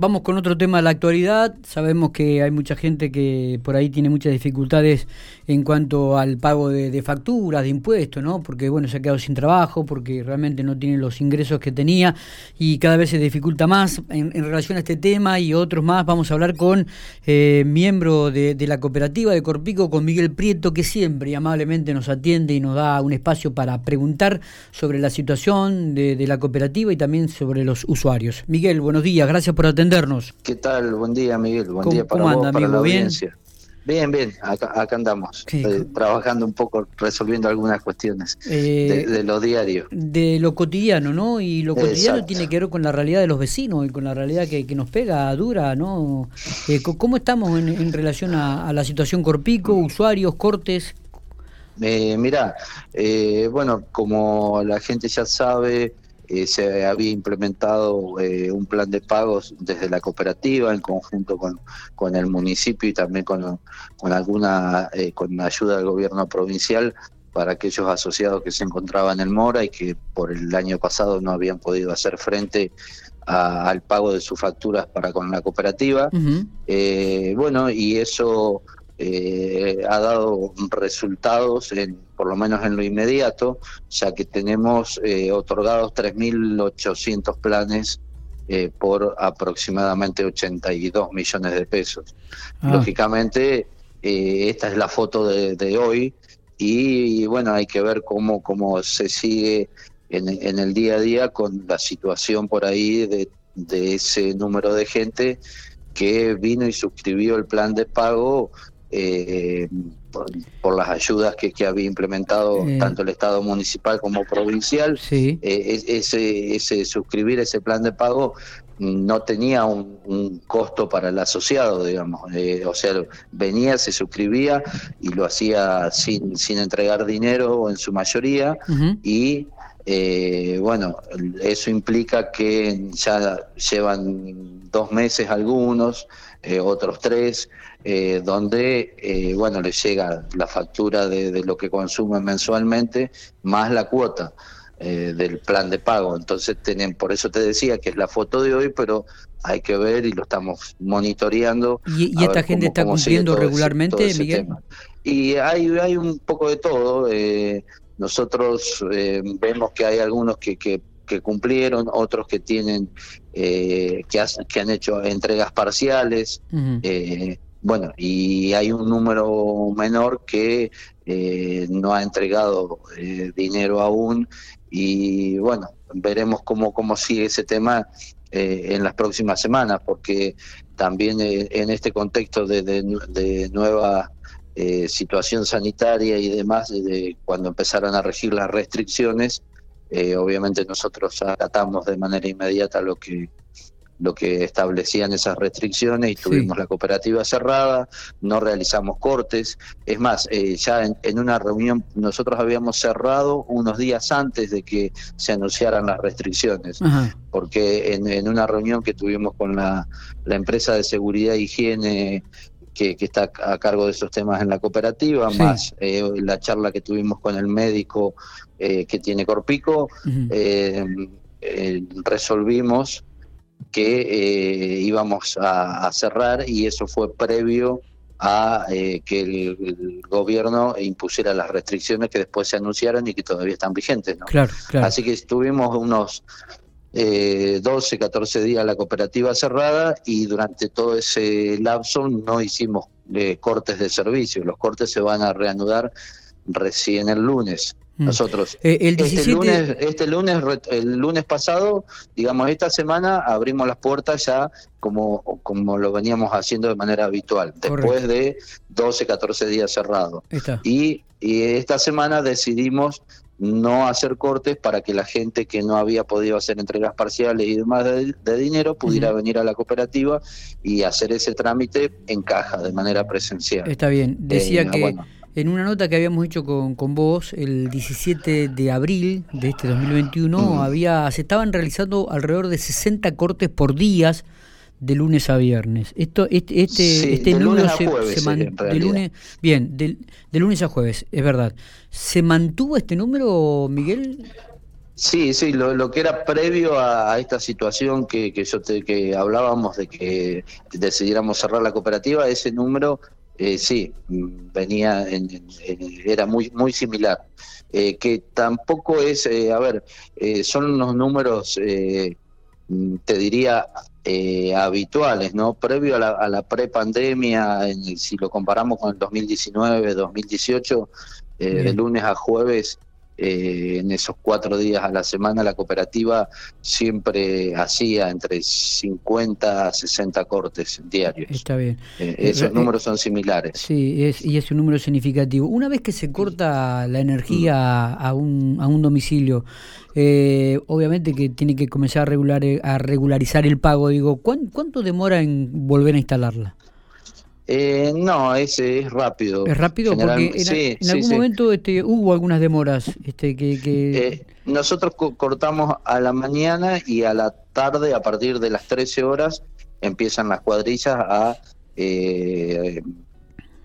vamos con otro tema de la actualidad. Sabemos que hay mucha gente que por ahí tiene muchas dificultades en cuanto al pago de, facturas, de impuestos, ¿no? Porque, bueno, se ha quedado sin trabajo, porque realmente no tiene los ingresos que tenía y cada vez se dificulta más. En, relación a este tema y otros más, vamos a hablar con eh, miembro de, la cooperativa de Corpico, con Miguel Prieto, que siempre amablemente nos atiende y nos da un espacio para preguntar sobre la situación de, la cooperativa y también sobre los usuarios. Miguel, buenos días, gracias por atendernos. ¿Qué tal? Buen día, Miguel. Buen día para vos, anda, para la audiencia. Bien, bien, acá, andamos, eh, trabajando un poco, resolviendo algunas cuestiones de, eh, lo diario. De lo cotidiano, ¿no? Y lo cotidiano tiene que ver con la realidad de los vecinos y con la realidad que, nos pega dura, ¿no? Eh, ¿Cómo estamos en, relación a, la situación Corpico, usuarios, cortes? Eh, mirá, bueno, como la gente ya sabe, eh, se había implementado eh, un plan de pagos desde la cooperativa en conjunto con, con el municipio y también con, con alguna eh, con ayuda del gobierno provincial para aquellos asociados que se encontraban en Mora y que por el año pasado no habían podido hacer frente al pago de sus facturas para con la cooperativa. bueno, y eso eh, ha dado resultados, en, por lo menos en lo inmediato, ya que tenemos eh, otorgados 3.800 planes eh, por aproximadamente 82 millones de pesos. Ah. Lógicamente, esta es la foto de, hoy y, bueno, hay que ver cómo, cómo se sigue en, en, el día a día con la situación por ahí de, de ese número de gente que vino y suscribió el plan de pago eh, por, las ayudas que, había implementado tanto el Estado municipal como provincial. Eh, ese, ese suscribir ese plan de pago no tenía un, costo para el asociado, digamos. Eh, o sea, venía, se suscribía y lo hacía sin, sin entregar dinero en su mayoría y eh, bueno, eso implica que ya llevan dos meses algunos, eh, otros tres, eh, donde, eh, bueno, les llega la factura de, lo que consumen mensualmente más la cuota. del plan de pago. Entonces, tienen, por eso te decía que es la foto de hoy, pero hay que ver y lo estamos monitoreando. ¿Y, esta gente está cumpliendo regularmente, Miguel? Y hay, hay un poco de todo. Eh, nosotros eh, vemos que hay algunos que, que, cumplieron, otros que tienen, eh, que, que han hecho entregas parciales. Eh, bueno, y hay un número menor que no ha entregado dinero aún y bueno, veremos cómo, cómo sigue ese tema en las próximas semanas, porque también en este contexto de, de, de nueva eh, situación sanitaria y demás, de cuando empezaron a regir las restricciones, eh, obviamente nosotros acatamos de manera inmediata lo que lo que establecían esas restricciones y tuvimos la cooperativa cerrada, no realizamos cortes. Es más, eh, ya en, una reunión nosotros habíamos cerrado unos días antes de que se anunciaran las restricciones, porque en, en, una reunión que tuvimos con la, la empresa de seguridad e higiene que, está a cargo de esos temas en la cooperativa, más eh, la charla que tuvimos con el médico eh, que tiene Corpico, eh, resolvimos que íbamos a, cerrar y eso fue previo a que el, gobierno impusiera las restricciones que después se anunciaron y que todavía están vigentes. ¿no? Así que estuvimos unos eh, 12, 14 días la cooperativa cerrada y durante todo ese lapso no hicimos eh, cortes de servicio. Los cortes se van a reanudar recién el lunes. Mm. Nosotros, eh, el este lunes, este lunes, el lunes pasado, digamos, esta semana abrimos las puertas ya como, como lo veníamos haciendo de manera habitual, después de 12, 14 días cerrados. Y, y esta semana decidimos no hacer cortes para que la gente que no había podido hacer entregas parciales y demás de, dinero pudiera venir a la cooperativa y hacer ese trámite en caja de manera presencial. Está bien, decía eh, que en una nota que habíamos hecho con, con vos el 17 de abril de este 2021 había se estaban realizando alrededor de 60 cortes por días de lunes a viernes. Esto, este, este, este se, de lunes, bien, de, lunes a jueves, es verdad. ¿Se mantuvo este número, Miguel? Sí, sí, lo, que era previo a, esta situación que, que yo te, que hablábamos de que decidiéramos cerrar la cooperativa, ese número eh, sí venía era muy muy similar. Eh, que tampoco es, eh, a ver, eh, son unos números, te diría, habituales, ¿no? Previo a la, a la prepandemia, si lo comparamos con el 2019, 2018, de lunes a jueves eh, en esos cuatro días a la semana la cooperativa siempre hacía entre 50 a 60 cortes diarios. Está bien. Eh, esos eh, números son similares. Sí, es, y es un número significativo. Una vez que se corta la energía a, un, a un domicilio, obviamente que tiene que comenzar a, regular, a regularizar el pago. Digo, ¿cuánto demora en volver a instalarla? Eh, no, ese es rápido. Es rápido porque en, algún momento este, hubo algunas demoras. Este, que, eh, nosotros cortamos a la mañana y a la tarde, a partir de las 13 horas, empiezan las cuadrillas a, eh,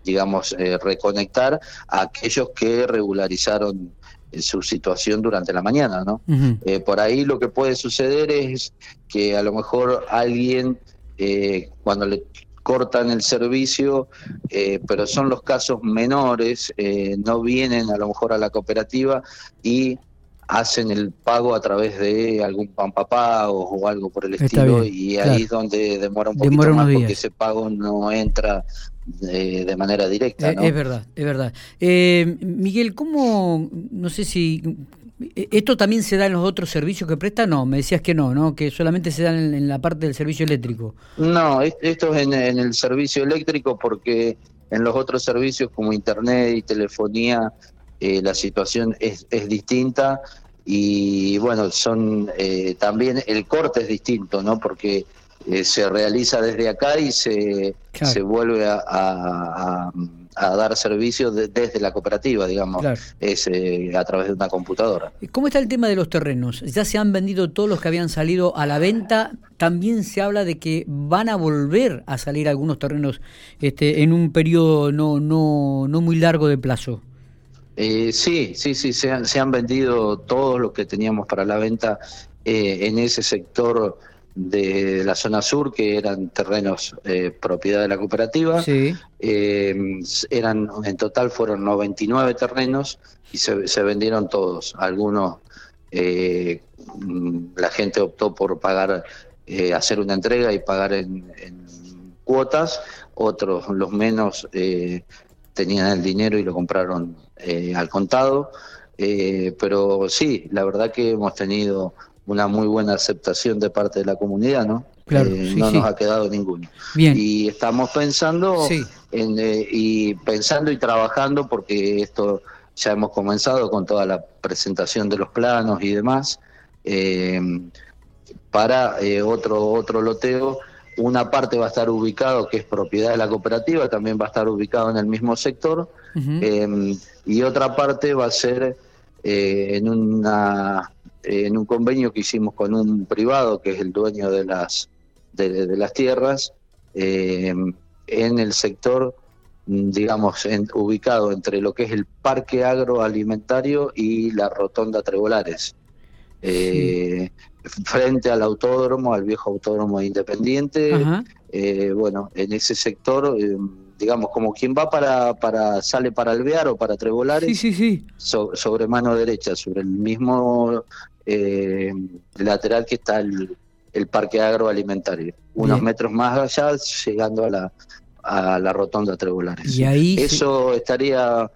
digamos, reconectar a aquellos que regularizaron su situación durante la mañana, ¿no? por ahí lo que puede suceder es que a lo mejor alguien cuando le cortan el servicio, eh, pero son los casos menores, eh, no vienen a lo mejor a la cooperativa y hacen el pago a través de algún papá o algo por el estilo y ahí es donde demora un poquito más porque ese pago no entra de, manera directa. Eh, es verdad, es verdad. Miguel, ¿cómo, no sé si ¿Esto también se da en los otros servicios que prestan? No, me decías que no, ¿no? Que solamente se da en, la parte del servicio eléctrico. No, esto es en, el servicio eléctrico porque en los otros servicios como internet y telefonía eh, la situación es, distinta y bueno, son eh, también el corte es distinto, ¿no? Porque eh, se realiza desde acá y se, se vuelve a a dar servicios desde la cooperativa, digamos, es eh, a través de una computadora. ¿Cómo está el tema de los terrenos? ¿Ya se han vendido todos los que habían salido a la venta? También se habla de que van a volver a salir algunos terrenos este, en un periodo no, no, no muy largo de plazo. Eh, sí, sí, sí, se han, se han vendido todos los que teníamos para la venta eh, en ese sector de la zona sur, que eran terrenos eh, propiedad de la cooperativa. Eh, eran En total fueron 99 terrenos y se, vendieron todos. Algunos, eh, la gente optó por pagar, hacer una entrega y pagar en, cuotas, otros, los menos, tenían el dinero y lo compraron al contado. pero sí, la verdad que hemos tenido una muy buena aceptación de parte de la comunidad, ¿no? Claro, eh, no nos ha quedado ninguno. Bien. Y estamos pensando en, eh, y pensando y trabajando porque esto ya hemos comenzado con toda la presentación de los planos y demás eh, para otro otro loteo. Una parte va a estar ubicado que es propiedad de la cooperativa, también va a estar ubicado en el mismo sector y otra parte va a ser en una en un convenio que hicimos con un privado que es el dueño de las de, las tierras eh, en el sector digamos ubicado entre lo que es el parque agroalimentario y la rotonda Trebolares eh, frente al autódromo al viejo autódromo independiente. Eh, bueno en ese sector digamos, como quien va para, para sale para Alvear o para Trebolares, sí, sí, sobre mano derecha, sobre el mismo eh, lateral que está el, parque agroalimentario, unos metros más allá, llegando a la, a la rotonda Trebolares. Y ahí Eso estaría,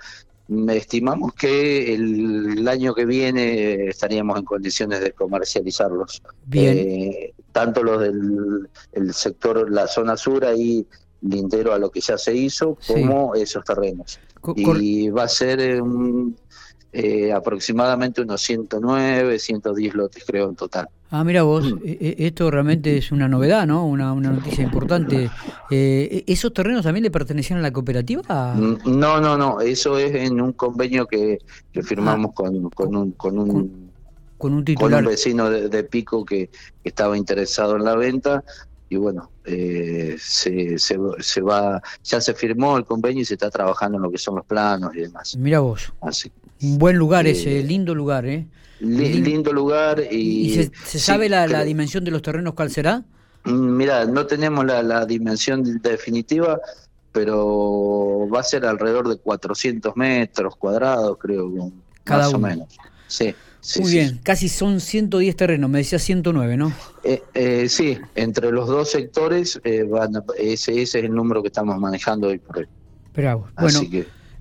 estimamos que el, año que viene estaríamos en condiciones de comercializarlos. Bien. Eh, tanto los del el sector, la zona sur, ahí lindero a lo que ya se hizo, como esos terrenos. y va a ser un, eh, aproximadamente unos 109, 110 lotes, creo, en total. Ah, mira vos, e, e, esto realmente es una novedad, ¿no? Una, una noticia importante. Eh, ¿Esos terrenos también le pertenecían a la cooperativa? Mm, no, no, no, eso es en un convenio que, firmamos ah. con, con, un... Con un con un titular. Con un vecino de, Pico que, estaba interesado en la venta y bueno, eh, se, se, va, ya se firmó el convenio y se está trabajando en lo que son los planos y demás. Mira vos. Así. Un buen lugar ese, lindo lugar, ¿eh? lindo lugar y... se, sabe la, la, dimensión de los terrenos cuál será? Mm, mira, no tenemos la, la dimensión definitiva, pero va a ser alrededor de 400 metros cuadrados, creo, Cada más o menos. Sí. Muy bien, casi son 110 terrenos, me decía 109, ¿no? Eh, eh, sí, entre los dos sectores, eh, van, ese, ese, es el número que estamos manejando hoy por hoy. Pero, bueno,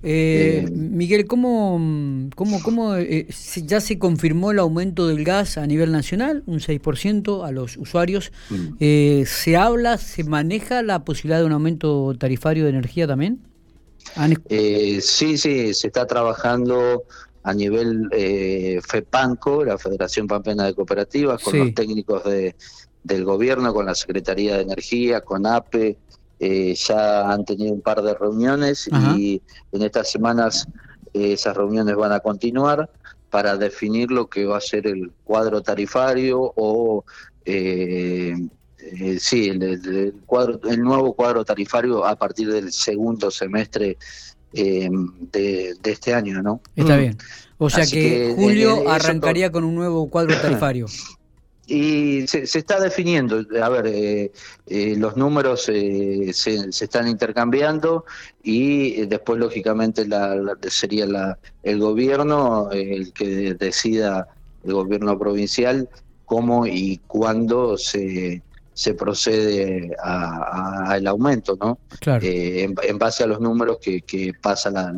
Miguel, ¿cómo, cómo, cómo ya se confirmó el aumento del gas a nivel nacional, un 6% a los usuarios? Mm. ¿Se habla, se maneja la posibilidad de un aumento tarifario de energía también? sí, sí, se está trabajando a nivel eh, FEPANCO, la Federación Pampeana de Cooperativas, con los técnicos de, del gobierno, con la Secretaría de Energía, con APE, eh, ya han tenido un par de reuniones y en estas semanas eh, esas reuniones van a continuar para definir lo que va a ser el cuadro tarifario o eh, sí, el, cuadro, el nuevo cuadro tarifario a partir del segundo semestre eh, de, este año, ¿no? Está bien. O sea que, julio arrancaría con un nuevo cuadro tarifario. Y se, está definiendo, a ver, eh, eh, los números se, se, están intercambiando y después, lógicamente, la, sería la, el gobierno el que decida, el gobierno provincial, cómo y cuándo se, se procede al aumento, ¿no? Claro. Eh, en, base a los números que, que pasan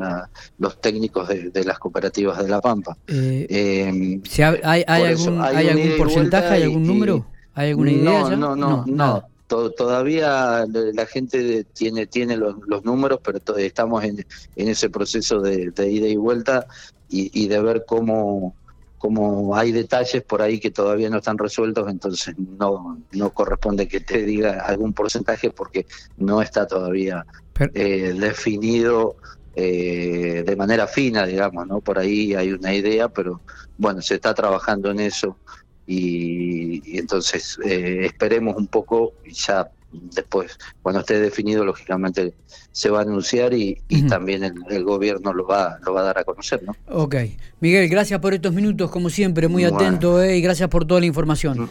los técnicos de, las cooperativas de La Pampa. Eh, eh ¿Hay, hay algún, hay algún porcentaje, hay algún número? ¿Hay alguna idea? No, no, no, no. todavía la gente tiene tiene los, los números, pero estamos en, en ese proceso de, ida y vuelta y, y de ver cómo como hay detalles por ahí que todavía no están resueltos, entonces no, no corresponde que te diga algún porcentaje porque no está todavía eh, definido eh, de manera fina, digamos, ¿no? Por ahí hay una idea, pero bueno, se está trabajando en eso y, entonces eh, esperemos un poco y ya después, cuando esté definido, lógicamente se va a anunciar y, también el, gobierno lo va, lo va a dar a conocer. ¿no? Ok. Miguel, gracias por estos minutos, como siempre, muy atento eh, y gracias por toda la información.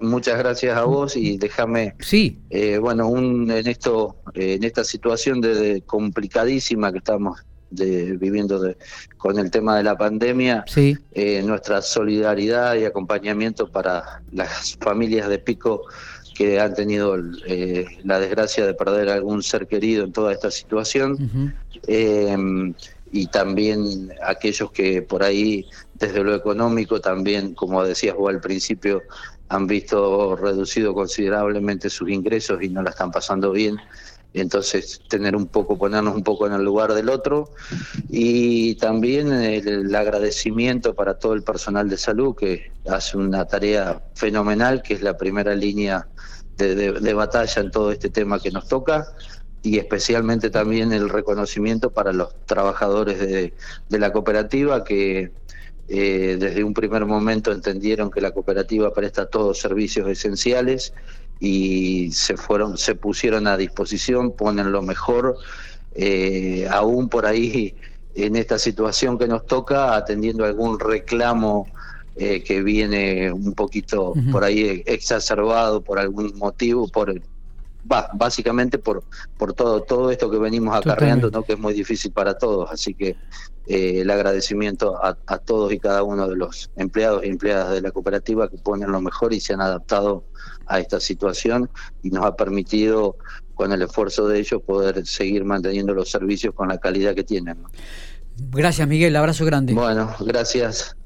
muchas gracias a vos y déjame, sí. Eh, bueno, un, en, esto, eh, en esta situación de, complicadísima que estamos de, viviendo de, con el tema de la pandemia, sí. nuestra solidaridad y acompañamiento para las familias de Pico que han tenido eh, la desgracia de perder algún ser querido en toda esta situación. Em, y también aquellos que por ahí, desde lo económico, también, como decías vos al principio, han visto reducido considerablemente sus ingresos y no la están pasando bien. Entonces, tener un poco, ponernos un poco en el lugar del otro. Y también el agradecimiento para todo el personal de salud que hace una tarea fenomenal, que es la primera línea de, batalla en todo este tema que nos toca y especialmente también el reconocimiento para los trabajadores de, la cooperativa que eh, desde un primer momento entendieron que la cooperativa presta todos servicios esenciales y se fueron se pusieron a disposición ponen lo mejor eh, aún por ahí en esta situación que nos toca atendiendo algún reclamo eh, que viene un poquito por ahí exacerbado por algún motivo, por va, básicamente por por todo todo esto que venimos acarreando, ¿no? que es muy difícil para todos, así que eh, el agradecimiento a, a, todos y cada uno de los empleados y empleadas de la cooperativa que ponen lo mejor y se han adaptado a esta situación y nos ha permitido con el esfuerzo de ellos poder seguir manteniendo los servicios con la calidad que tienen. Gracias Miguel, abrazo grande. Bueno, gracias.